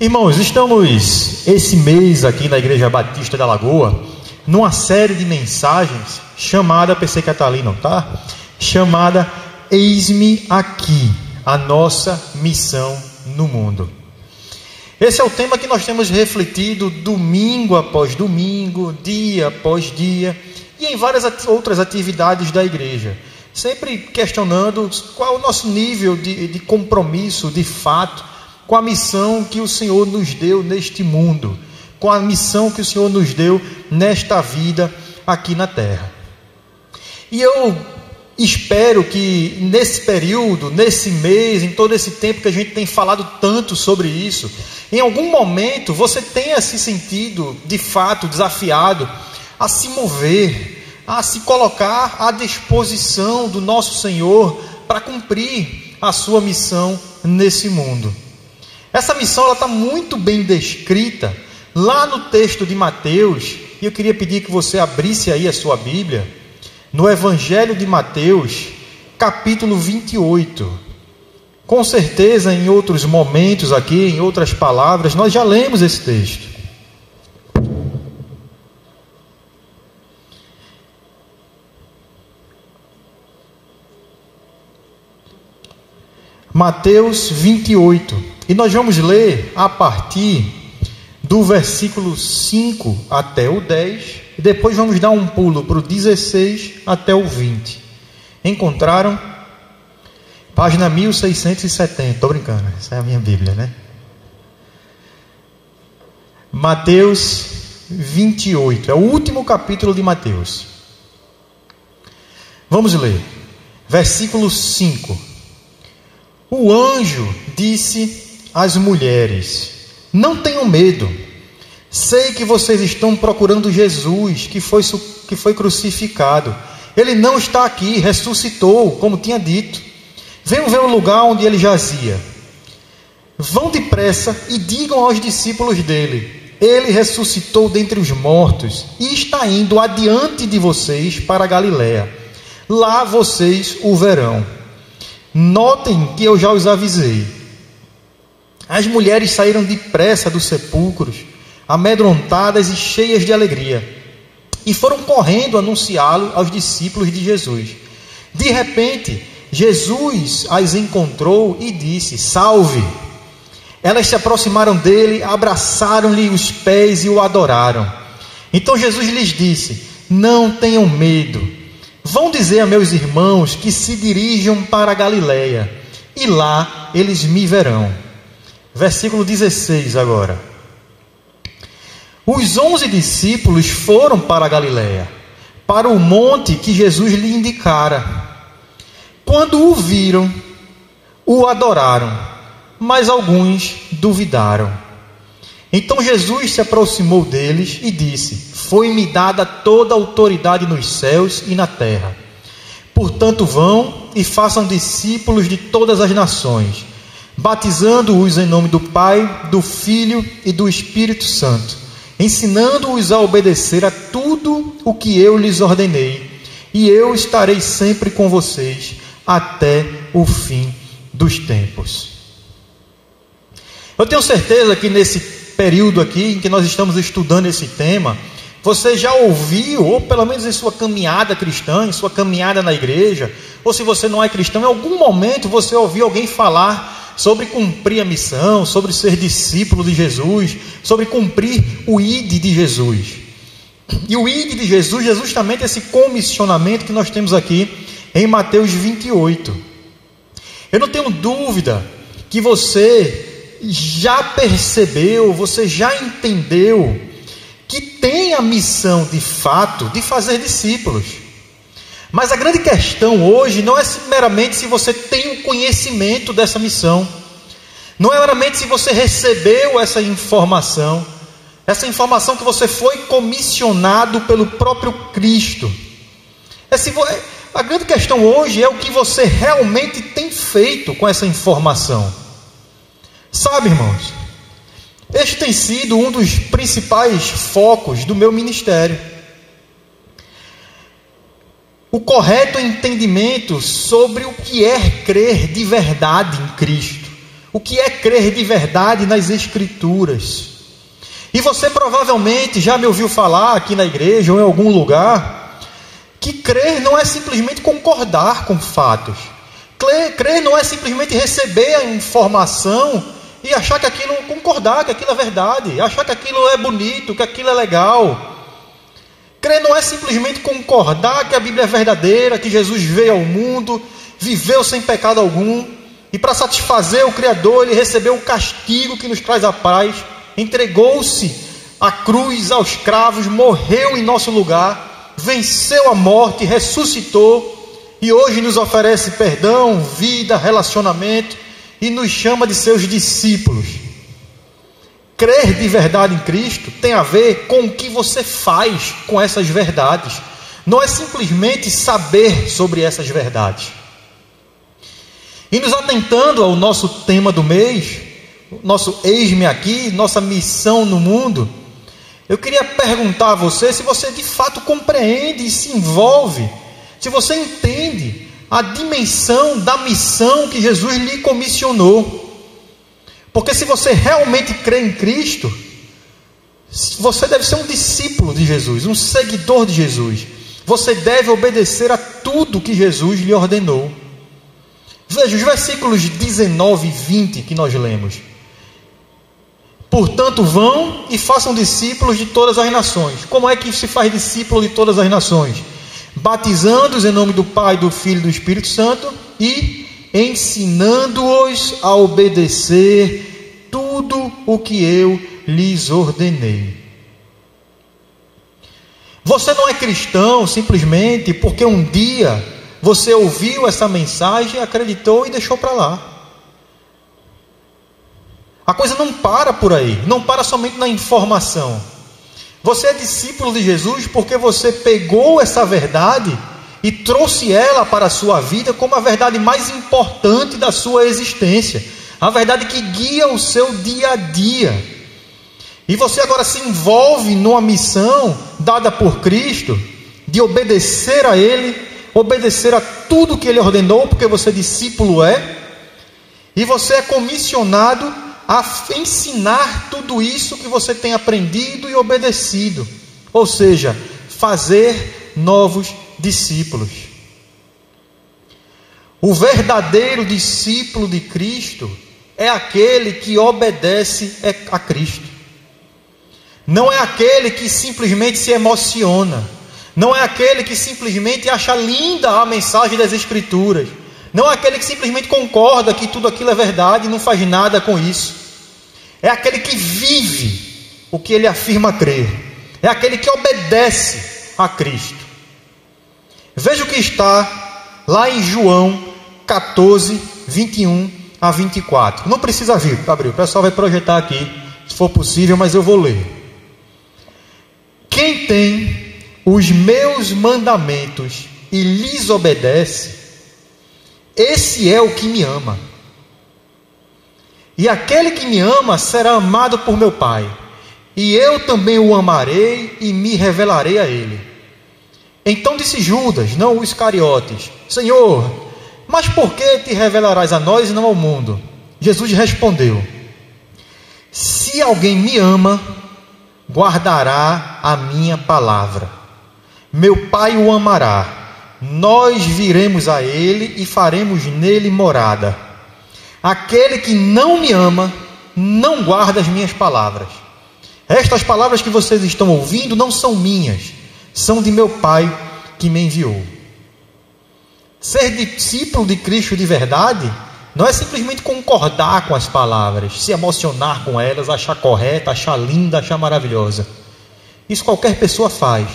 Irmãos, estamos esse mês aqui na Igreja Batista da Lagoa numa série de mensagens chamada PC Catalino, tá? Chamada Eis-me aqui, a nossa missão no mundo. Esse é o tema que nós temos refletido domingo após domingo, dia após dia e em várias outras atividades da igreja, sempre questionando qual o nosso nível de, de compromisso, de fato, com a missão que o Senhor nos deu neste mundo, com a missão que o Senhor nos deu nesta vida aqui na terra. E eu espero que nesse período, nesse mês, em todo esse tempo que a gente tem falado tanto sobre isso, em algum momento você tenha se sentido de fato desafiado a se mover, a se colocar à disposição do nosso Senhor para cumprir a sua missão nesse mundo. Essa missão está muito bem descrita lá no texto de Mateus, e eu queria pedir que você abrisse aí a sua Bíblia, no Evangelho de Mateus, capítulo 28. Com certeza, em outros momentos aqui, em outras palavras, nós já lemos esse texto. Mateus 28. E nós vamos ler a partir do versículo 5 até o 10. E depois vamos dar um pulo para o 16 até o 20. Encontraram? Página 1670. Estou brincando, essa é a minha Bíblia, né? Mateus 28. É o último capítulo de Mateus. Vamos ler. Versículo 5. O anjo disse às mulheres: Não tenham medo. Sei que vocês estão procurando Jesus, que foi, que foi crucificado. Ele não está aqui, ressuscitou, como tinha dito. Venham ver o lugar onde ele jazia. Vão depressa e digam aos discípulos dele: Ele ressuscitou dentre os mortos e está indo adiante de vocês para a Galiléia. Lá vocês o verão. Notem que eu já os avisei. As mulheres saíram depressa dos sepulcros, amedrontadas e cheias de alegria, e foram correndo anunciá-lo aos discípulos de Jesus. De repente, Jesus as encontrou e disse: Salve! Elas se aproximaram dele, abraçaram-lhe os pés e o adoraram. Então Jesus lhes disse: Não tenham medo. Vão dizer a meus irmãos que se dirijam para Galiléia, e lá eles me verão. Versículo 16 agora. Os onze discípulos foram para Galiléia, para o monte que Jesus lhe indicara. Quando o viram, o adoraram, mas alguns duvidaram. Então Jesus se aproximou deles e disse: Foi-me dada toda a autoridade nos céus e na terra. Portanto, vão e façam discípulos de todas as nações, batizando-os em nome do Pai, do Filho e do Espírito Santo, ensinando-os a obedecer a tudo o que eu lhes ordenei, e eu estarei sempre com vocês até o fim dos tempos. Eu tenho certeza que nesse período aqui em que nós estamos estudando esse tema, você já ouviu, ou pelo menos em sua caminhada cristã, em sua caminhada na igreja, ou se você não é cristão, em algum momento você ouviu alguém falar sobre cumprir a missão, sobre ser discípulo de Jesus, sobre cumprir o ID de Jesus. E o ID de Jesus é justamente esse comissionamento que nós temos aqui em Mateus 28. Eu não tenho dúvida que você já percebeu, você já entendeu que tem a missão de fato de fazer discípulos. Mas a grande questão hoje não é meramente se você tem o conhecimento dessa missão, não é meramente se você recebeu essa informação, essa informação que você foi comissionado pelo próprio Cristo. É se, a grande questão hoje é o que você realmente tem feito com essa informação. Sabe, irmãos, este tem sido um dos principais focos do meu ministério. O correto entendimento sobre o que é crer de verdade em Cristo. o que é crer de verdade nas Escrituras. E você provavelmente já me ouviu falar aqui na igreja ou em algum lugar que crer não é simplesmente concordar com fatos. Crer, não é simplesmente receber a informação e achar que aquilo, concordar que aquilo é verdade, achar que aquilo é bonito, que aquilo é legal. Crer não é simplesmente concordar que a Bíblia é verdadeira, que Jesus veio ao mundo, viveu sem pecado algum, e para satisfazer o Criador, ele recebeu o castigo que nos traz a paz, entregou-se à cruz, aos cravos, morreu em nosso lugar, venceu a morte, ressuscitou e hoje nos oferece perdão, vida, relacionamento e nos chama de seus discípulos. Crer de verdade em Cristo tem a ver com o que você faz com essas verdades. Não é simplesmente saber sobre essas verdades. E nos atentando ao nosso tema do mês, nosso eis-me aqui, nossa missão no mundo, eu queria perguntar a você se você de fato compreende e se envolve se você entende a dimensão da missão que Jesus lhe comissionou. Porque se você realmente crê em Cristo, você deve ser um discípulo de Jesus, um seguidor de Jesus. Você deve obedecer a tudo que Jesus lhe ordenou. Veja os versículos 19 e 20 que nós lemos. Portanto, vão e façam discípulos de todas as nações. Como é que se faz discípulo de todas as nações? Batizando-os em nome do Pai, do Filho e do Espírito Santo e ensinando-os a obedecer tudo o que eu lhes ordenei. Você não é cristão simplesmente porque um dia você ouviu essa mensagem, acreditou e deixou para lá. A coisa não para por aí, não para somente na informação. Você é discípulo de Jesus porque você pegou essa verdade e trouxe ela para a sua vida como a verdade mais importante da sua existência, a verdade que guia o seu dia a dia. E você agora se envolve numa missão dada por Cristo de obedecer a Ele, obedecer a tudo que Ele ordenou, porque você discípulo é, e você é comissionado a ensinar tudo isso que você tem aprendido e obedecido, ou seja, fazer novos discípulos. O verdadeiro discípulo de Cristo é aquele que obedece a Cristo. Não é aquele que simplesmente se emociona. Não é aquele que simplesmente acha linda a mensagem das Escrituras não aquele que simplesmente concorda que tudo aquilo é verdade e não faz nada com isso. É aquele que vive o que ele afirma crer. É aquele que obedece a Cristo. Veja o que está lá em João 14, 21 a 24. Não precisa vir, Gabriel. O pessoal vai projetar aqui, se for possível, mas eu vou ler. Quem tem os meus mandamentos e lhes obedece, esse é o que me ama. E aquele que me ama será amado por meu Pai. E eu também o amarei e me revelarei a ele. Então disse Judas, não os Iscariotes: Senhor, mas por que te revelarás a nós e não ao mundo? Jesus respondeu: Se alguém me ama, guardará a minha palavra. Meu Pai o amará nós viremos a ele e faremos nele morada. Aquele que não me ama, não guarda as minhas palavras. Estas palavras que vocês estão ouvindo não são minhas, são de meu Pai que me enviou. Ser discípulo de Cristo de verdade não é simplesmente concordar com as palavras, se emocionar com elas, achar correta, achar linda, achar maravilhosa. Isso qualquer pessoa faz.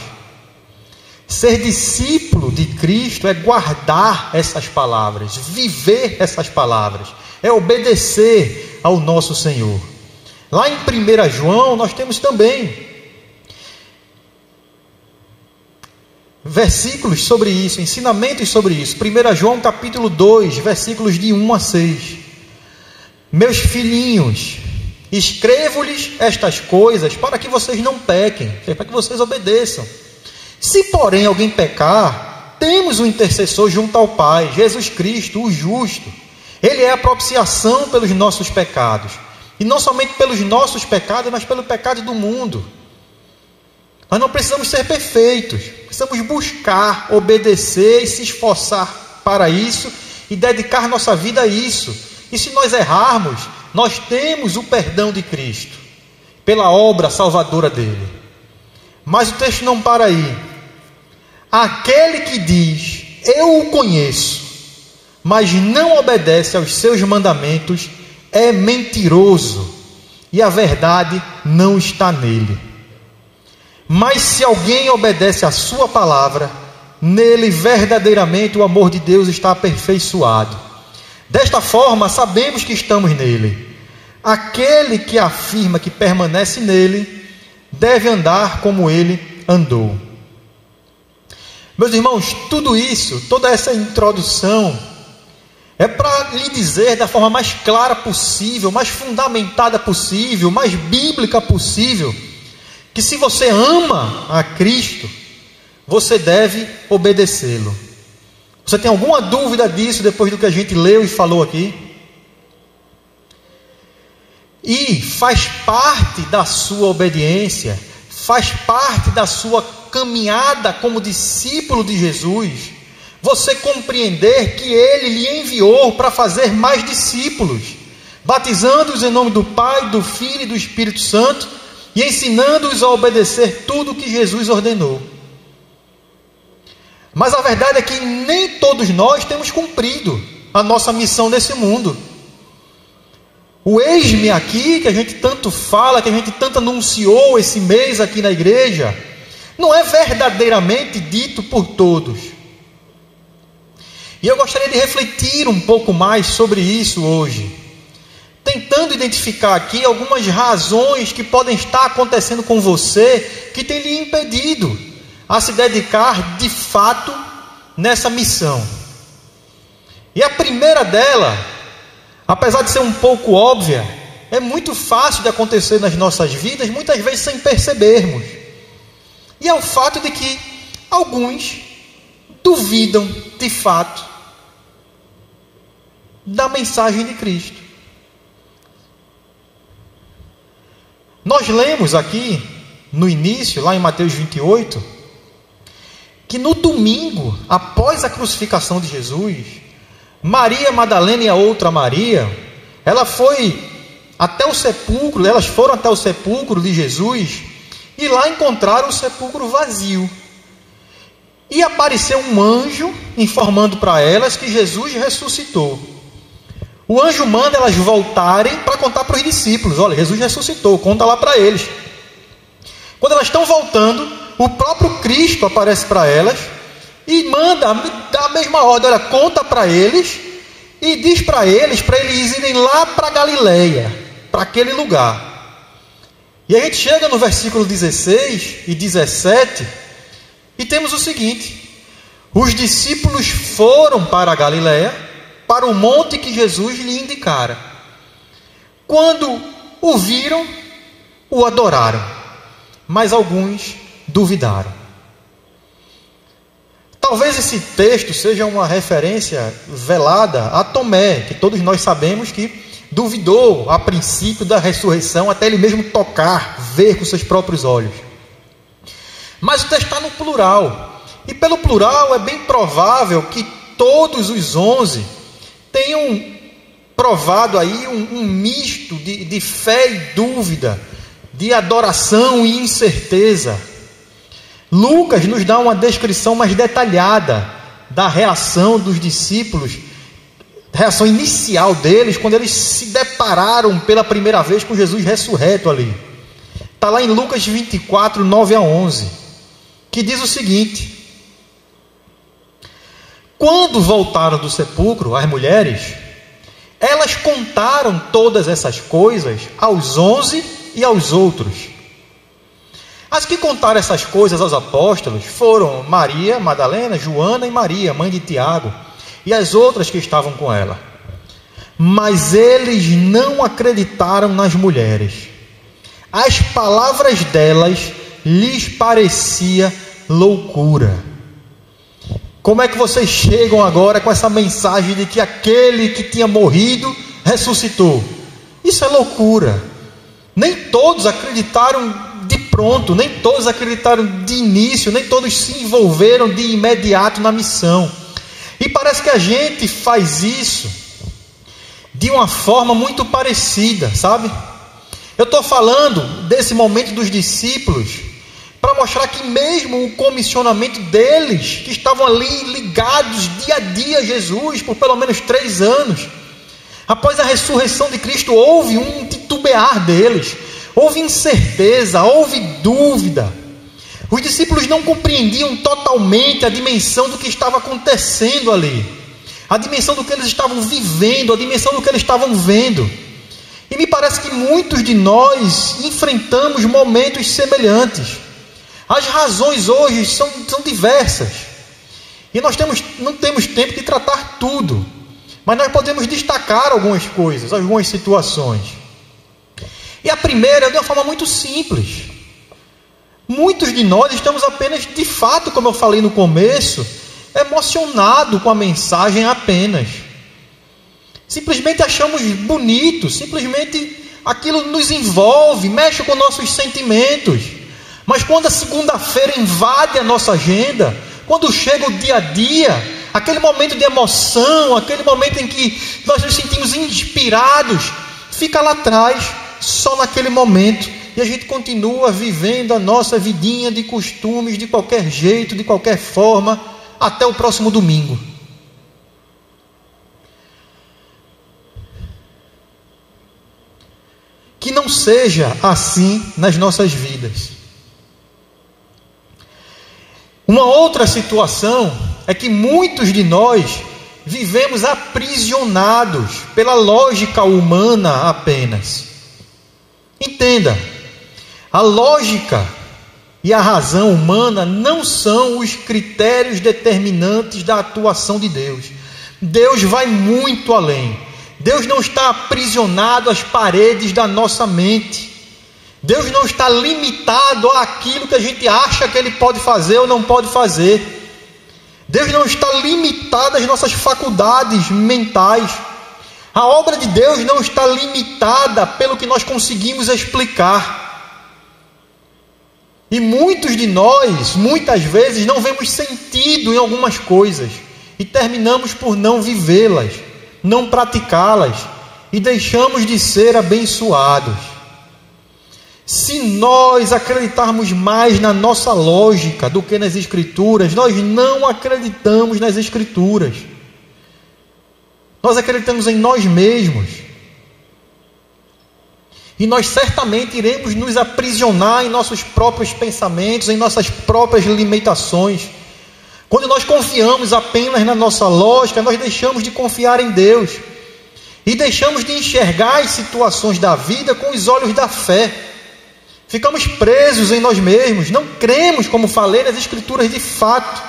Ser discípulo de Cristo é guardar essas palavras, viver essas palavras, é obedecer ao nosso Senhor. Lá em 1 João, nós temos também versículos sobre isso, ensinamentos sobre isso. 1 João capítulo 2, versículos de 1 a 6. Meus filhinhos, escrevo-lhes estas coisas para que vocês não pequem, para que vocês obedeçam. Se, porém, alguém pecar, temos um intercessor junto ao Pai, Jesus Cristo, o justo. Ele é a propiciação pelos nossos pecados. E não somente pelos nossos pecados, mas pelo pecado do mundo. Nós não precisamos ser perfeitos, precisamos buscar, obedecer e se esforçar para isso e dedicar nossa vida a isso. E se nós errarmos, nós temos o perdão de Cristo, pela obra salvadora dele. Mas o texto não para aí. Aquele que diz, Eu o conheço, mas não obedece aos seus mandamentos, é mentiroso, e a verdade não está nele. Mas se alguém obedece à sua palavra, nele verdadeiramente o amor de Deus está aperfeiçoado. Desta forma, sabemos que estamos nele. Aquele que afirma que permanece nele, deve andar como ele andou. Meus irmãos, tudo isso, toda essa introdução, é para lhe dizer da forma mais clara possível, mais fundamentada possível, mais bíblica possível, que se você ama a Cristo, você deve obedecê-lo. Você tem alguma dúvida disso depois do que a gente leu e falou aqui? E faz parte da sua obediência, faz parte da sua caminhada como discípulo de Jesus você compreender que ele lhe enviou para fazer mais discípulos, batizando-os em nome do Pai, do Filho e do Espírito Santo e ensinando-os a obedecer tudo o que Jesus ordenou. Mas a verdade é que nem todos nós temos cumprido a nossa missão nesse mundo. O eis-me aqui, que a gente tanto fala, que a gente tanto anunciou esse mês aqui na igreja, não é verdadeiramente dito por todos. E eu gostaria de refletir um pouco mais sobre isso hoje, tentando identificar aqui algumas razões que podem estar acontecendo com você que tem lhe impedido a se dedicar de fato nessa missão. E a primeira dela, apesar de ser um pouco óbvia, é muito fácil de acontecer nas nossas vidas, muitas vezes sem percebermos. E é o fato de que alguns duvidam de fato da mensagem de Cristo. Nós lemos aqui no início, lá em Mateus 28, que no domingo, após a crucificação de Jesus, Maria Madalena e a outra Maria, ela foi até o sepulcro, elas foram até o sepulcro de Jesus e lá encontraram o sepulcro vazio. E apareceu um anjo informando para elas que Jesus ressuscitou. O anjo manda elas voltarem para contar para os discípulos: olha, Jesus ressuscitou, conta lá para eles. Quando elas estão voltando, o próprio Cristo aparece para elas e manda, dá a mesma ordem: olha, conta para eles e diz para eles para eles irem lá para Galileia, para aquele lugar. E a gente chega no versículo 16 e 17 e temos o seguinte: os discípulos foram para Galileia para o monte que Jesus lhe indicara. Quando o viram, o adoraram, mas alguns duvidaram. Talvez esse texto seja uma referência velada a Tomé, que todos nós sabemos que duvidou a princípio da ressurreição, até ele mesmo tocar, ver com seus próprios olhos. Mas o texto está no plural, e pelo plural é bem provável que todos os onze tenham provado aí um, um misto de, de fé e dúvida, de adoração e incerteza. Lucas nos dá uma descrição mais detalhada da reação dos discípulos, reação inicial deles, quando eles se depararam pela primeira vez com Jesus ressurreto ali. Está lá em Lucas 24, 9 a 11, que diz o seguinte: quando voltaram do sepulcro, as mulheres, elas contaram todas essas coisas aos onze e aos outros. As que contaram essas coisas aos apóstolos foram Maria, Madalena, Joana e Maria, mãe de Tiago, e as outras que estavam com ela. Mas eles não acreditaram nas mulheres. As palavras delas lhes parecia loucura Como é que vocês chegam agora com essa mensagem de que aquele que tinha morrido ressuscitou? Isso é loucura. Nem todos acreditaram pronto, nem todos acreditaram de início, nem todos se envolveram de imediato na missão. E parece que a gente faz isso de uma forma muito parecida, sabe? Eu estou falando desse momento dos discípulos para mostrar que mesmo o comissionamento deles, que estavam ali ligados dia a dia a Jesus por pelo menos três anos, após a ressurreição de Cristo houve um titubear deles, houve incerteza, houve dúvida. Os discípulos não compreendiam totalmente a dimensão do que estava acontecendo ali, a dimensão do que eles estavam vivendo, a dimensão do que eles estavam vendo. E me parece que muitos de nós enfrentamos momentos semelhantes. As razões hoje são, são diversas. E nós temos, não temos tempo de tratar tudo. Mas nós podemos destacar algumas coisas, algumas situações. E a primeira é de uma forma muito simples. Muitos de nós estamos apenas, de fato, como eu falei no começo, emocionado com a mensagem apenas. Simplesmente achamos bonito, simplesmente aquilo nos envolve, mexe com nossos sentimentos. Mas quando a segunda-feira invade a nossa agenda, quando chega o dia a dia, aquele momento de emoção, aquele momento em que nós nos sentimos inspirados, fica lá atrás, só naquele momento. E a gente continua vivendo a nossa vidinha de costumes de qualquer jeito, de qualquer forma, até o próximo domingo. Que não seja assim nas nossas vidas. Uma outra situação é que muitos de nós vivemos aprisionados pela lógica humana apenas. Entenda, a lógica e a razão humana não são os critérios determinantes da atuação de Deus. Deus vai muito além. Deus não está aprisionado às paredes da nossa mente. Deus não está limitado àquilo que a gente acha que Ele pode fazer ou não pode fazer. Deus não está limitado às nossas faculdades mentais. A obra de Deus não está limitada pelo que nós conseguimos explicar. E muitos de nós, muitas vezes, não vemos sentido em algumas coisas e terminamos por não vivê-las, não praticá-las e deixamos de ser abençoados. Se nós acreditarmos mais na nossa lógica do que nas Escrituras, nós não acreditamos nas Escrituras. Nós acreditamos em nós mesmos. E nós certamente iremos nos aprisionar em nossos próprios pensamentos, em nossas próprias limitações. Quando nós confiamos apenas na nossa lógica, nós deixamos de confiar em Deus. E deixamos de enxergar as situações da vida com os olhos da fé. Ficamos presos em nós mesmos, não cremos, como falei, nas Escrituras de fato.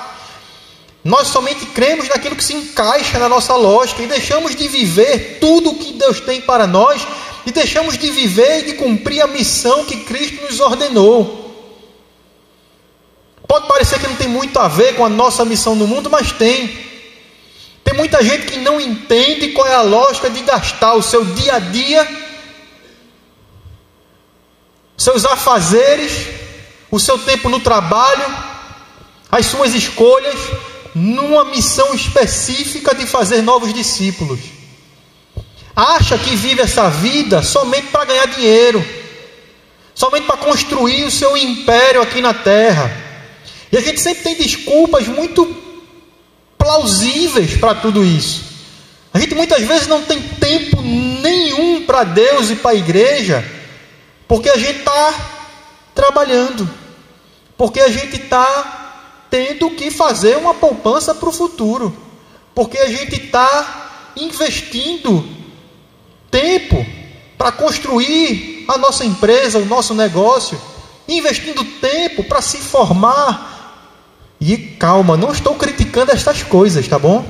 Nós somente cremos naquilo que se encaixa na nossa lógica e deixamos de viver tudo o que Deus tem para nós e deixamos de viver e de cumprir a missão que Cristo nos ordenou. Pode parecer que não tem muito a ver com a nossa missão no mundo, mas tem. Tem muita gente que não entende qual é a lógica de gastar o seu dia a dia seus afazeres, o seu tempo no trabalho, as suas escolhas, numa missão específica de fazer novos discípulos. Acha que vive essa vida somente para ganhar dinheiro, somente para construir o seu império aqui na terra. E a gente sempre tem desculpas muito plausíveis para tudo isso. A gente muitas vezes não tem tempo nenhum para Deus e para a igreja porque a gente está trabalhando. Porque a gente está tendo que fazer uma poupança para o futuro. Porque a gente está investindo tempo para construir a nossa empresa, o nosso negócio, investindo tempo para se formar. E calma, não estou criticando estas coisas, tá bom?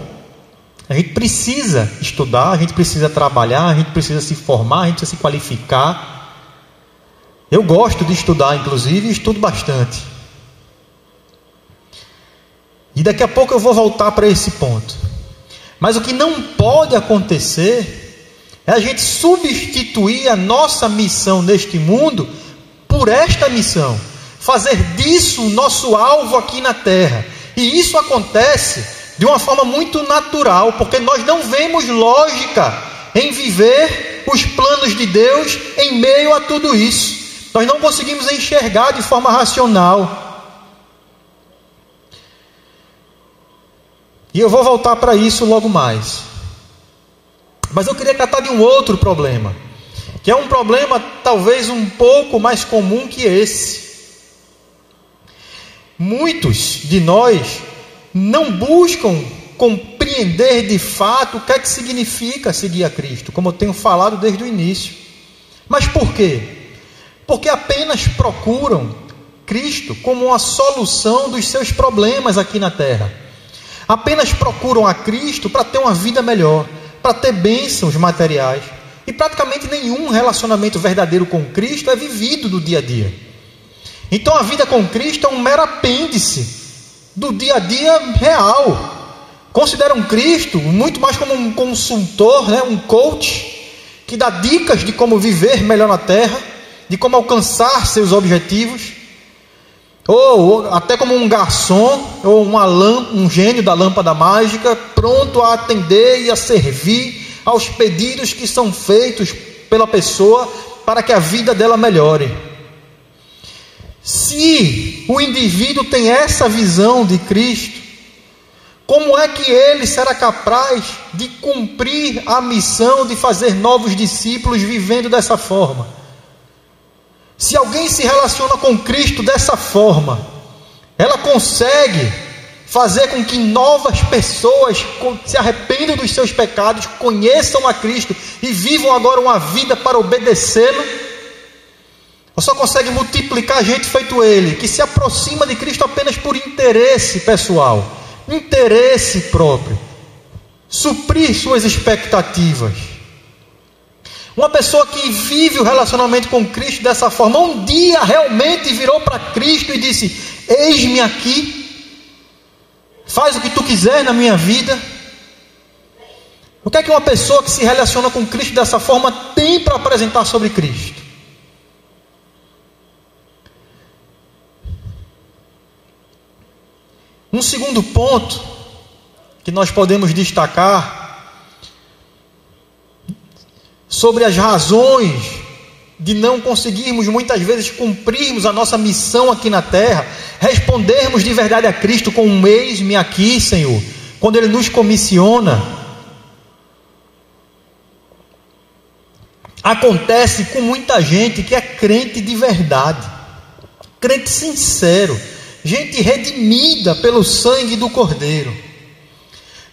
A gente precisa estudar, a gente precisa trabalhar, a gente precisa se formar, a gente precisa se qualificar. Eu gosto de estudar, inclusive, estudo bastante. E daqui a pouco eu vou voltar para esse ponto. Mas o que não pode acontecer é a gente substituir a nossa missão neste mundo por esta missão, fazer disso o nosso alvo aqui na terra. E isso acontece de uma forma muito natural, porque nós não vemos lógica em viver os planos de Deus em meio a tudo isso. Nós não conseguimos enxergar de forma racional. E eu vou voltar para isso logo mais. Mas eu queria tratar de um outro problema, que é um problema talvez um pouco mais comum que esse. Muitos de nós não buscam compreender de fato o que é que significa seguir a Cristo, como eu tenho falado desde o início. Mas por quê? Porque apenas procuram Cristo como uma solução dos seus problemas aqui na terra apenas procuram a Cristo para ter uma vida melhor, para ter bênçãos materiais. E praticamente nenhum relacionamento verdadeiro com Cristo é vivido no dia a dia. Então a vida com Cristo é um mero apêndice do dia a dia real. Consideram Cristo muito mais como um consultor, né, um coach, que dá dicas de como viver melhor na terra, de como alcançar seus objetivos ou, até como um garçom, ou uma um gênio da lâmpada mágica, pronto a atender e a servir aos pedidos que são feitos pela pessoa para que a vida dela melhore. Se o indivíduo tem essa visão de Cristo, como é que ele será capaz de cumprir a missão de fazer novos discípulos vivendo dessa forma? Se alguém se relaciona com Cristo dessa forma, ela consegue fazer com que novas pessoas se arrependam dos seus pecados, conheçam a Cristo e vivam agora uma vida para obedecê-lo. Ou só consegue multiplicar gente feito ele, que se aproxima de Cristo apenas por interesse pessoal, interesse próprio, suprir suas expectativas. Uma pessoa que vive o relacionamento com Cristo dessa forma, um dia realmente virou para Cristo e disse: Eis-me aqui, faz o que tu quiser na minha vida. O que é que uma pessoa que se relaciona com Cristo dessa forma tem para apresentar sobre Cristo? Um segundo ponto que nós podemos destacar sobre as razões de não conseguirmos muitas vezes cumprirmos a nossa missão aqui na terra, respondermos de verdade a Cristo com um eis-me aqui, Senhor, quando Ele nos comissiona. Acontece com muita gente que é crente de verdade, crente sincero, gente redimida pelo sangue do Cordeiro,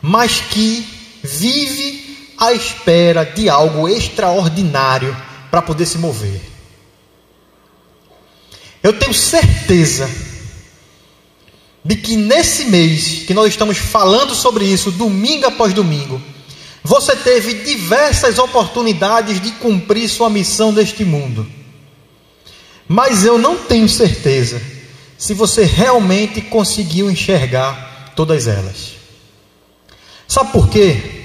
mas que vive à espera de algo extraordinário para poder se mover. Eu tenho certeza de que nesse mês que nós estamos falando sobre isso, domingo após domingo, você teve diversas oportunidades de cumprir sua missão neste mundo. Mas eu não tenho certeza se você realmente conseguiu enxergar todas elas. Sabe por quê?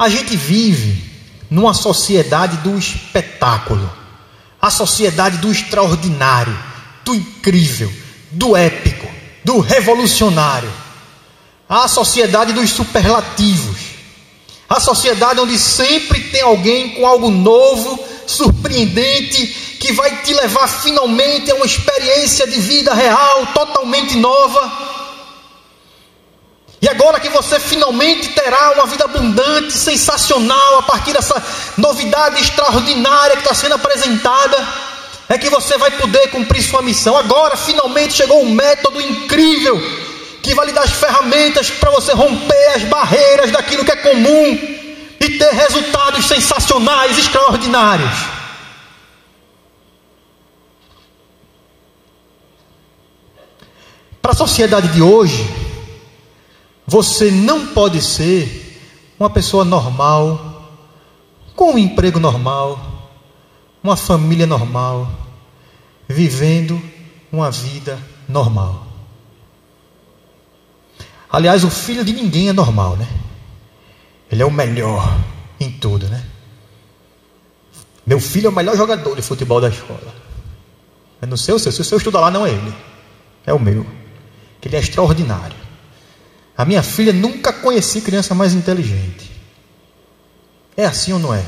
A gente vive numa sociedade do espetáculo, a sociedade do extraordinário, do incrível, do épico, do revolucionário, a sociedade dos superlativos, a sociedade onde sempre tem alguém com algo novo, surpreendente, que vai te levar finalmente a uma experiência de vida real, totalmente nova. E agora que você finalmente terá uma vida abundante, sensacional, a partir dessa novidade extraordinária que está sendo apresentada, é que você vai poder cumprir sua missão. Agora finalmente chegou um método incrível que vai lhe dar as ferramentas para você romper as barreiras daquilo que é comum e ter resultados sensacionais, extraordinários. Para a sociedade de hoje, você não pode ser uma pessoa normal, com um emprego normal, uma família normal, vivendo uma vida normal. Aliás, o filho de ninguém é normal, né? Ele é o melhor em tudo, né? Meu filho é o melhor jogador de futebol da escola. Eu não sei o seu, se o seu estuda lá, não é ele. É o meu. Que ele é extraordinário. A minha filha nunca conheci criança mais inteligente. É assim ou não é?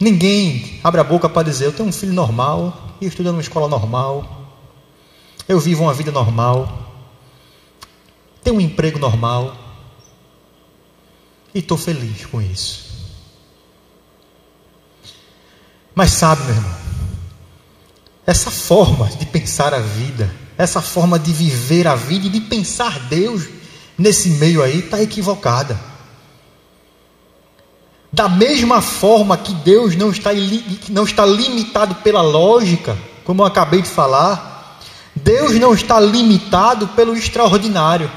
Ninguém abre a boca para dizer: Eu tenho um filho normal e estudo numa escola normal. Eu vivo uma vida normal. Tenho um emprego normal. E estou feliz com isso. Mas sabe, meu irmão, essa forma de pensar a vida, essa forma de viver a vida e de pensar Deus nesse meio aí está equivocada. Da mesma forma que Deus não está, não está limitado pela lógica, como eu acabei de falar, Deus não está limitado pelo extraordinário.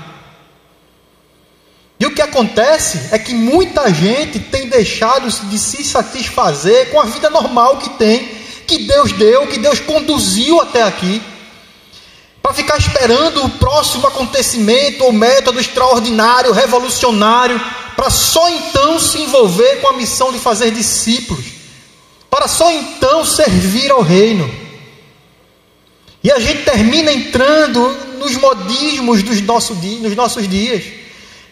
E o que acontece é que muita gente tem deixado de se satisfazer com a vida normal que tem, que Deus deu, que Deus conduziu até aqui, para ficar esperando o próximo acontecimento ou método extraordinário, revolucionário, para só então se envolver com a missão de fazer discípulos, para só então servir ao reino. E a gente termina entrando nos modismos dos nossos dias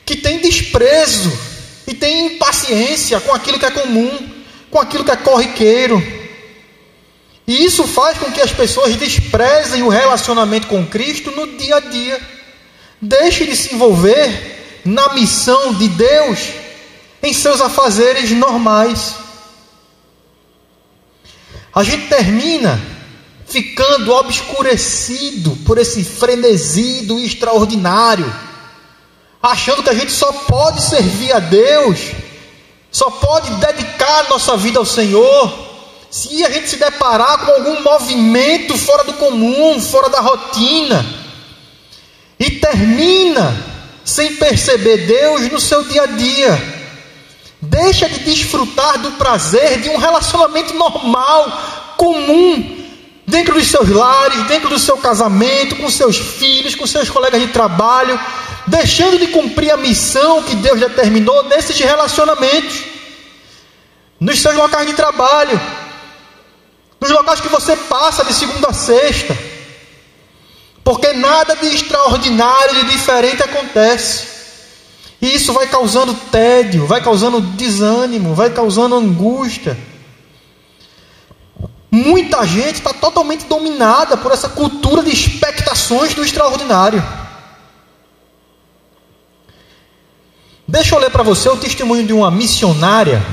que tem desprezo e tem impaciência com aquilo que é comum, com aquilo que é corriqueiro. E isso faz com que as pessoas desprezem o relacionamento com Cristo no dia a dia. Deixe de se envolver na missão de Deus em seus afazeres normais. A gente termina ficando obscurecido por esse frenesi do extraordinário achando que a gente só pode servir a Deus, só pode dedicar nossa vida ao Senhor, se a gente se deparar com algum movimento fora do comum, fora da rotina, e termina sem perceber Deus no seu dia a dia. Deixa de desfrutar do prazer de um relacionamento normal, comum, dentro dos seus lares, dentro do seu casamento, com seus filhos, com seus colegas de trabalho, deixando de cumprir a missão que Deus determinou nesses relacionamentos, nos seus locais de trabalho, nos locais que você passa de segunda a sexta, porque nada de extraordinário, de diferente acontece. E isso vai causando tédio, vai causando desânimo, vai causando angústia. Muita gente está totalmente dominada por essa cultura de expectações do extraordinário. Deixa eu ler para você o testemunho de uma missionária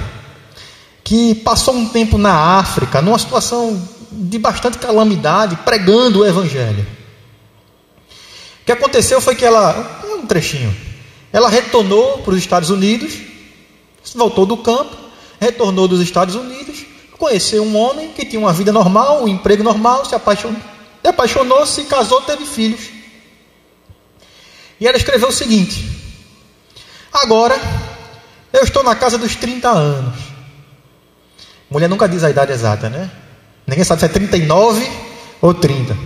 que passou um tempo na África, numa situação de bastante calamidade, pregando o Evangelho. O que aconteceu foi que ela, um trechinho, ela retornou para os Estados Unidos, voltou do campo, retornou dos Estados Unidos, conheceu um homem que tinha uma vida normal, um emprego normal, se apaixonou, se apaixonou, se casou, teve filhos. E ela escreveu o seguinte: Agora, eu estou na casa dos 30 anos. Mulher nunca diz a idade exata, né? Ninguém sabe se é 39 ou 30.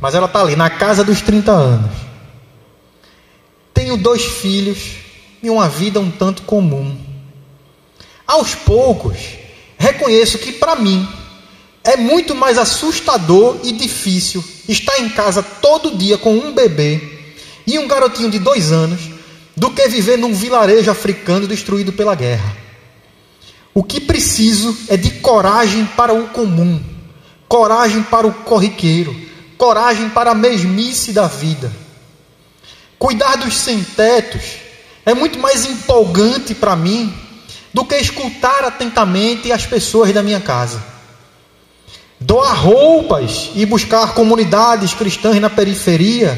Mas ela está ali, na casa dos 30 anos. Tenho dois filhos e uma vida um tanto comum. Aos poucos, reconheço que para mim é muito mais assustador e difícil estar em casa todo dia com um bebê e um garotinho de dois anos do que viver num vilarejo africano destruído pela guerra. O que preciso é de coragem para o comum, coragem para o corriqueiro, coragem para a mesmice da vida. Cuidar dos sem-tetos é muito mais empolgante para mim do que escutar atentamente as pessoas da minha casa. Doar roupas e buscar comunidades cristãs na periferia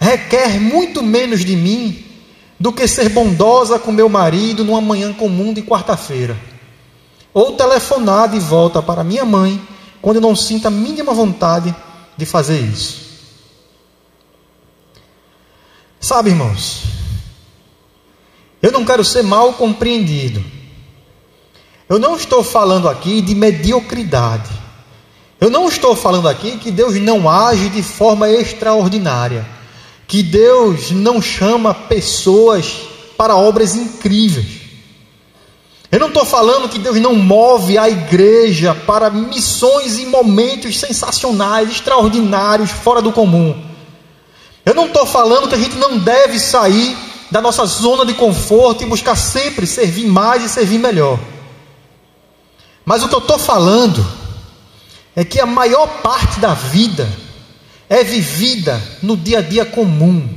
requer muito menos de mim do que ser bondosa com meu marido numa manhã comum de quarta-feira. Ou telefonar de volta para minha mãe quando eu não sinta a mínima vontade de fazer isso. Sabe, irmãos, eu não quero ser mal compreendido. Eu não estou falando aqui de mediocridade. Eu não estou falando aqui que Deus não age de forma extraordinária. que Deus não chama pessoas para obras incríveis. Eu não estou falando que Deus não move a igreja para missões e momentos sensacionais, extraordinários, fora do comum. Eu não estou falando que a gente não deve sair da nossa zona de conforto e buscar sempre servir mais e servir melhor. Mas o que eu estou falando é que a maior parte da vida é vivida no dia a dia comum,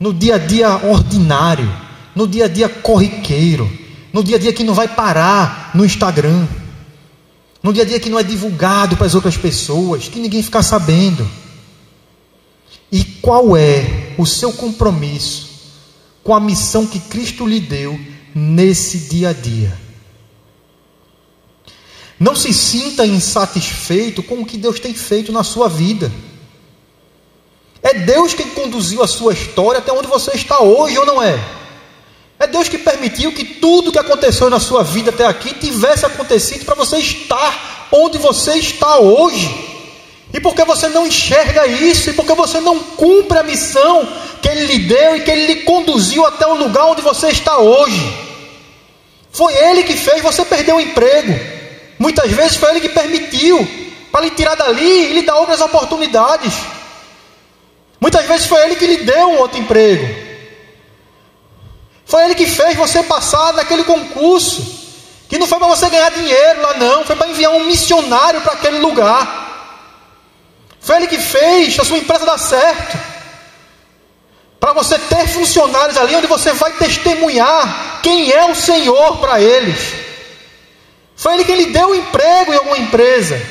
no dia a dia ordinário, no dia a dia corriqueiro, no dia a dia que não vai parar no Instagram, no dia a dia que não é divulgado para as outras pessoas, que ninguém fica sabendo. E qual é o seu compromisso com a missão que Cristo lhe deu nesse dia a dia? Não se sinta insatisfeito com o que Deus tem feito na sua vida. É Deus quem conduziu a sua história até onde você está hoje, ou não é? É Deus que permitiu que tudo que aconteceu na sua vida até aqui tivesse acontecido para você estar onde você está hoje. E porque você não enxerga isso, e porque você não cumpre a missão que Ele lhe deu e que Ele lhe conduziu até o lugar onde você está hoje. Foi Ele que fez você perder o emprego. Muitas vezes foi Ele que permitiu para lhe tirar dali e lhe dar outras oportunidades. Muitas vezes foi Ele que lhe deu um outro emprego. Foi Ele que fez você passar naquele concurso. Que não foi para você ganhar dinheiro lá, não. Foi para enviar um missionário para aquele lugar. Foi Ele que fez a sua empresa dar certo. Para você ter funcionários ali onde você vai testemunhar quem é o Senhor para eles. Foi Ele que lhe deu um emprego em alguma empresa.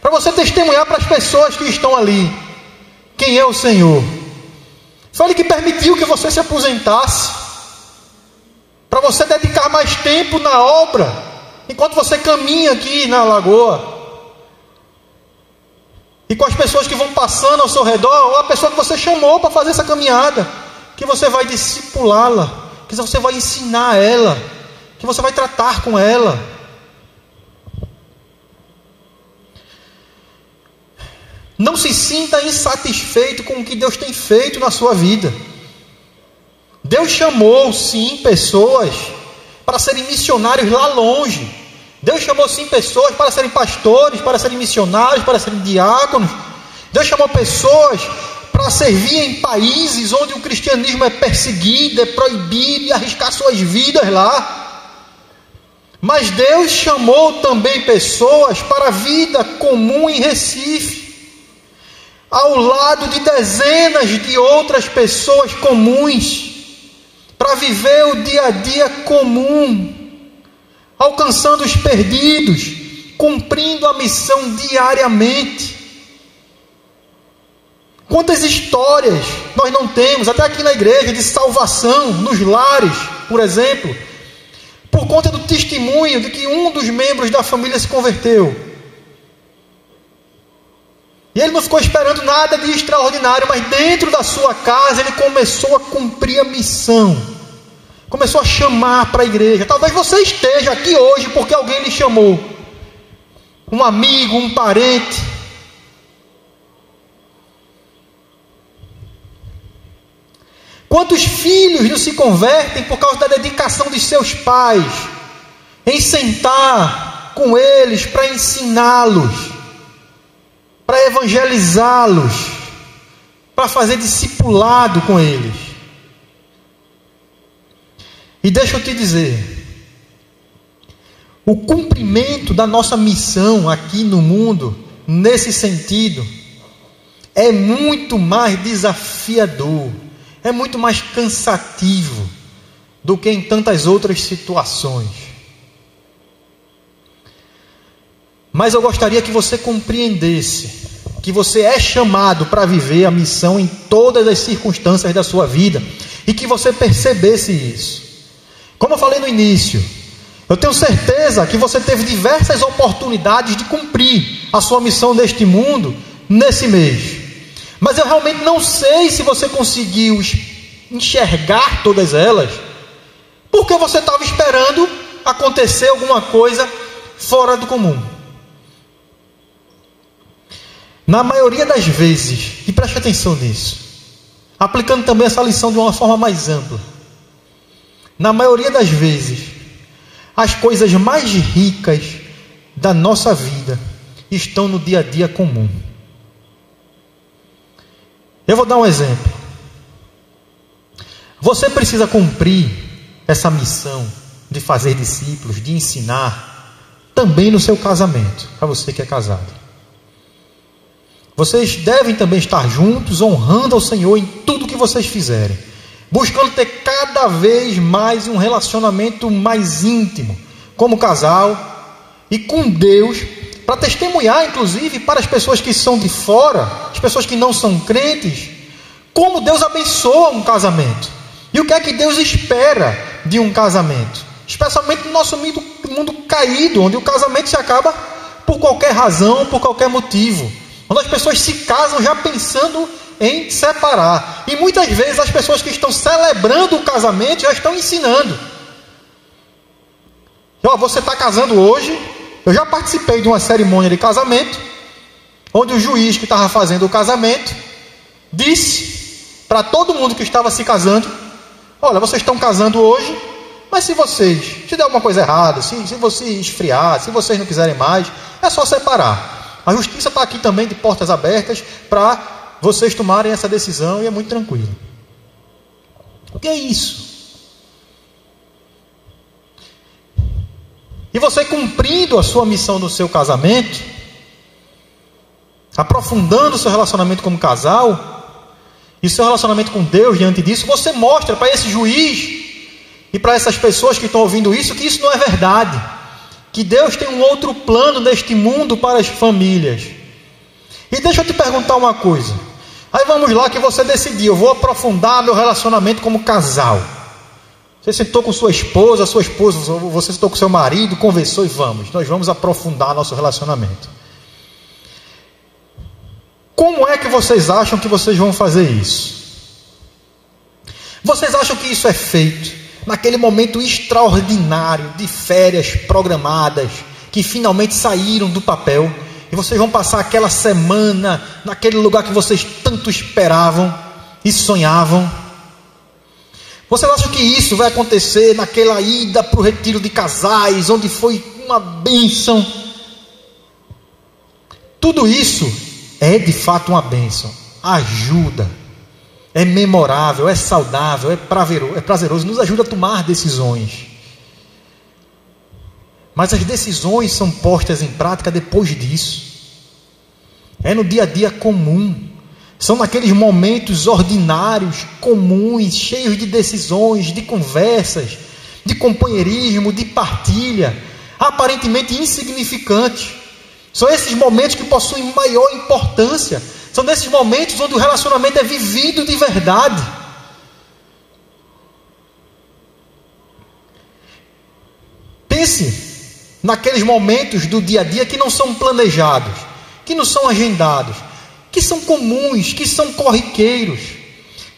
Para você testemunhar para as pessoas que estão ali. Quem é o Senhor? Foi Ele que permitiu que você se aposentasse, para você dedicar mais tempo na obra, enquanto você caminha aqui na lagoa. E com as pessoas que vão passando ao seu redor, ou a pessoa que você chamou para fazer essa caminhada, que você vai discipulá-la, que você vai ensinar ela, que você vai tratar com ela. Não se sinta insatisfeito com o que Deus tem feito na sua vida. Deus chamou, sim, pessoas para serem missionários lá longe. Deus chamou, sim, pessoas para serem pastores, para serem missionários, para serem diáconos. Deus chamou pessoas para servir em países onde o cristianismo é perseguido, é proibido e arriscar suas vidas lá. Mas Deus chamou também pessoas para a vida comum em Recife ao lado de dezenas de outras pessoas comuns, para viver o dia a dia comum, alcançando os perdidos, cumprindo a missão diariamente. Quantas histórias nós não temos, até aqui na igreja, de salvação nos lares, por exemplo, por conta do testemunho de que um dos membros da família se converteu. E ele não ficou esperando nada de extraordinário, mas dentro da sua casa ele começou a cumprir a missão. Começou a chamar para a igreja. Talvez você esteja aqui hoje porque alguém lhe chamou. Um amigo, um parente. Quantos filhos não se convertem por causa da dedicação de seus pais em sentar com eles para ensiná-los? Para evangelizá-los, para fazer discipulado com eles. E deixa eu te dizer, o cumprimento da nossa missão aqui no mundo, nesse sentido, é muito mais desafiador, é muito mais cansativo do que em tantas outras situações. Mas eu gostaria que você compreendesse que você é chamado para viver a missão em todas as circunstâncias da sua vida e que você percebesse isso. Como eu falei no início, eu tenho certeza que você teve diversas oportunidades de cumprir a sua missão neste mundo nesse mês. Mas eu realmente não sei se você conseguiu enxergar todas elas, porque você estava esperando acontecer alguma coisa fora do comum. Na maioria das vezes, e preste atenção nisso, aplicando também essa lição de uma forma mais ampla. Na maioria das vezes, as coisas mais ricas da nossa vida estão no dia a dia comum. Eu vou dar um exemplo. Você precisa cumprir essa missão de fazer discípulos, de ensinar, também no seu casamento, para você que é casado. Vocês devem também estar juntos, honrando ao Senhor em tudo que vocês fizerem, buscando ter cada vez mais um relacionamento mais íntimo, como casal e com Deus, para testemunhar, inclusive, para as pessoas que são de fora, as pessoas que não são crentes, como Deus abençoa um casamento e o que é que Deus espera de um casamento, especialmente no nosso mundo, mundo caído, onde o casamento se acaba por qualquer razão, por qualquer motivo. Onde as pessoas se casam já pensando em separar. E muitas vezes as pessoas que estão celebrando o casamento já estão ensinando. Ó, você está casando hoje. Eu já participei de uma cerimônia de casamento, onde o juiz que estava fazendo o casamento disse para todo mundo que estava se casando: Olha, vocês estão casando hoje, mas se vocês, se der alguma coisa errada, se, se você esfriar, se vocês não quiserem mais, é só separar. A justiça está aqui também de portas abertas para vocês tomarem essa decisão e é muito tranquilo. O que é isso? E você cumprindo a sua missão no seu casamento, aprofundando o seu relacionamento como casal, e o seu relacionamento com Deus diante disso, você mostra para esse juiz e para essas pessoas que estão ouvindo isso que isso não é verdade que Deus tem um outro plano neste mundo para as famílias. E deixa eu te perguntar uma coisa. Aí vamos lá que você decidiu, eu vou aprofundar meu relacionamento como casal. Você sentou com sua esposa, sua esposa, você sentou com seu marido, conversou e vamos. Nós vamos aprofundar nosso relacionamento. Como é que vocês acham que vocês vão fazer isso? Vocês acham que isso é feito naquele momento extraordinário de férias programadas que finalmente saíram do papel e vocês vão passar aquela semana naquele lugar que vocês tanto esperavam e sonhavam. Vocês acham que isso vai acontecer naquela ida para o retiro de casais, onde foi uma bênção? Tudo isso é de fato uma bênção, ajuda é memorável, é saudável, é prazeroso, é prazeroso, nos ajuda a tomar decisões. Mas as decisões são postas em prática depois disso. É no dia a dia comum. São naqueles momentos ordinários, comuns, cheios de decisões, de conversas, de companheirismo, de partilha, aparentemente insignificantes. São esses momentos que possuem maior importância são nesses momentos onde o relacionamento é vivido de verdade. Pense naqueles momentos do dia a dia que não são planejados, que não são agendados, que são comuns, que são corriqueiros.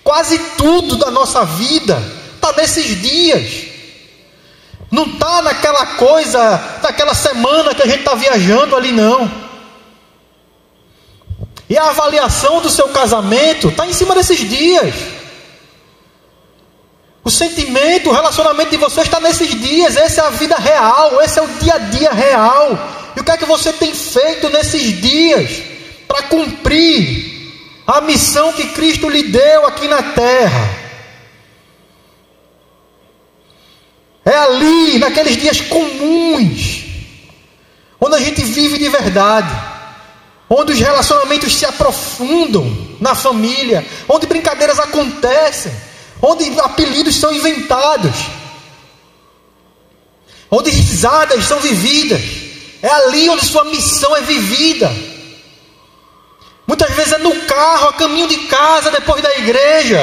Quase tudo da nossa vida está nesses dias. Não está naquela coisa, naquela semana que a gente está viajando ali, não. E a avaliação do seu casamento está em cima desses dias. O sentimento, o relacionamento de vocês está nesses dias. Essa é a vida real, esse é o dia a dia real. E o que é que você tem feito nesses dias para cumprir a missão que Cristo lhe deu aqui na terra? É ali, naqueles dias comuns, onde a gente vive de verdade onde os relacionamentos se aprofundam na família, onde brincadeiras acontecem, onde apelidos são inventados, onde risadas são vividas. É ali onde sua missão é vivida. Muitas vezes é no carro, a caminho de casa, depois da igreja.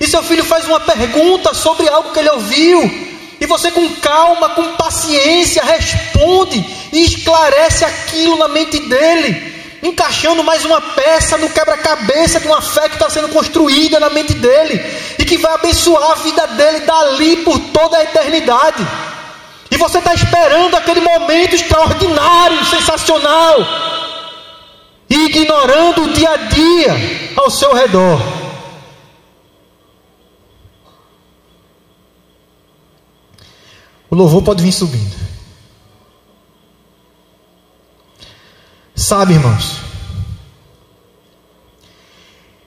E seu filho faz uma pergunta sobre algo que ele ouviu. E você, com calma, com paciência, responde e esclarece aquilo na mente dele encaixando mais uma peça no quebra-cabeça de uma fé que está sendo construída na mente dele e que vai abençoar a vida dele dali por toda a eternidade. E você está esperando aquele momento extraordinário, sensacional, e ignorando o dia a dia ao seu redor. O louvor pode vir subindo. Sabe, irmãos,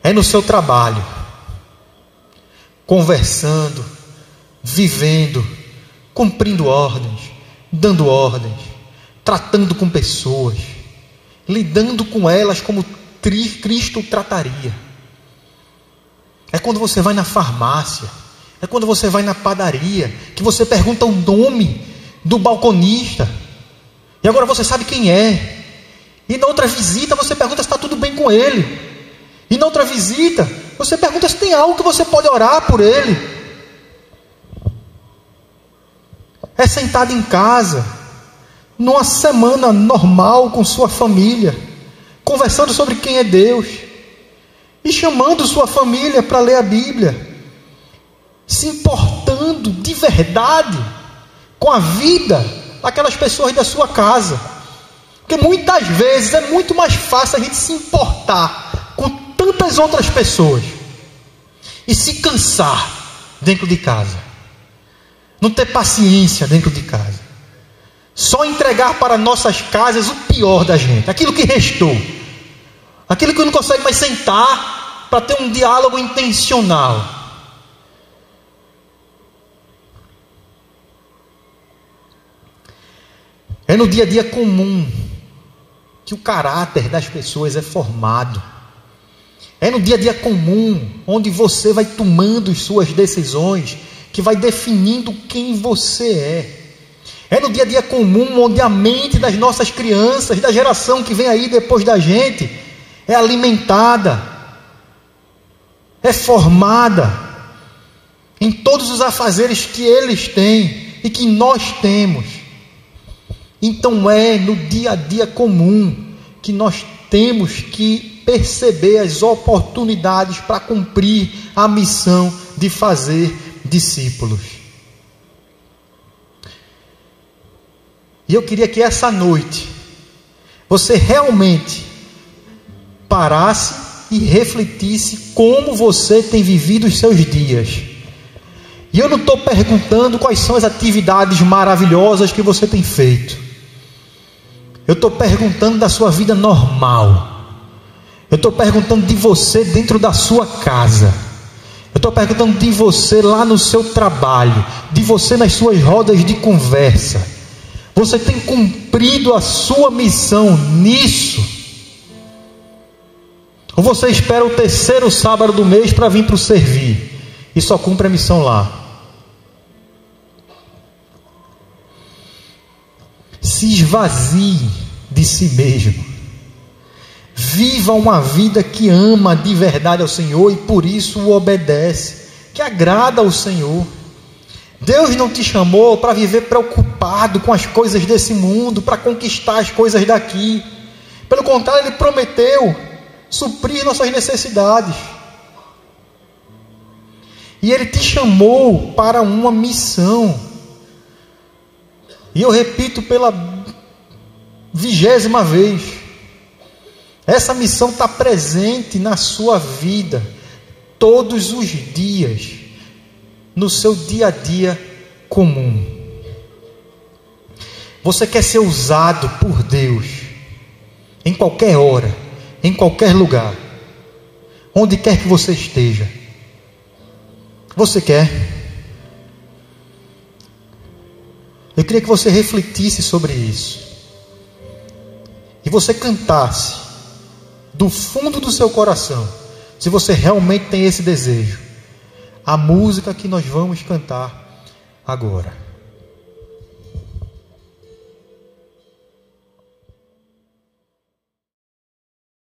é no seu trabalho, conversando, vivendo, cumprindo ordens, dando ordens, tratando com pessoas, lidando com elas como Cristo trataria. É quando você vai na farmácia, é quando você vai na padaria, que você pergunta o nome do balconista, e agora você sabe quem é. E na outra visita você pergunta se está tudo bem com ele. E na outra visita você pergunta se tem algo que você pode orar por ele. É sentado em casa, numa semana normal com sua família, conversando sobre quem é Deus, e chamando sua família para ler a Bíblia, se importando de verdade com a vida daquelas pessoas da sua casa. Porque muitas vezes é muito mais fácil a gente se importar com tantas outras pessoas e se cansar dentro de casa. Não ter paciência dentro de casa. Só entregar para nossas casas o pior da gente, aquilo que restou. Aquilo que não consegue mais sentar para ter um diálogo intencional. É no dia a dia comum que o caráter das pessoas é formado. É no dia a dia comum, onde você vai tomando suas decisões, que vai definindo quem você é. É no dia a dia comum, onde a mente das nossas crianças, da geração que vem aí depois da gente, é alimentada, é formada em todos os afazeres que eles têm e que nós temos. Então é no dia a dia comum que nós temos que perceber as oportunidades para cumprir a missão de fazer discípulos. E eu queria que essa noite você realmente parasse e refletisse como você tem vivido os seus dias. E eu não estou perguntando quais são as atividades maravilhosas que você tem feito. Eu estou perguntando da sua vida normal. Eu estou perguntando de você dentro da sua casa. Eu estou perguntando de você lá no seu trabalho, de você nas suas rodas de conversa. Você tem cumprido a sua missão nisso? Ou você espera o terceiro sábado do mês para vir para o servir e só cumpre a missão lá? Se esvazie de si mesmo. Viva uma vida que ama de verdade ao Senhor e por isso o obedece, que agrada ao Senhor. Deus não te chamou para viver preocupado com as coisas desse mundo, para conquistar as coisas daqui. Pelo contrário, Ele prometeu suprir nossas necessidades. E Ele te chamou para uma missão. E eu repito pela vigésima vez, essa missão está presente na sua vida, todos os dias, no seu dia a dia comum. Você quer ser usado por Deus, em qualquer hora, em qualquer lugar, onde quer que você esteja. Você quer? Eu queria que você refletisse sobre isso. E você cantasse do fundo do seu coração, se você realmente tem esse desejo, a música que nós vamos cantar agora.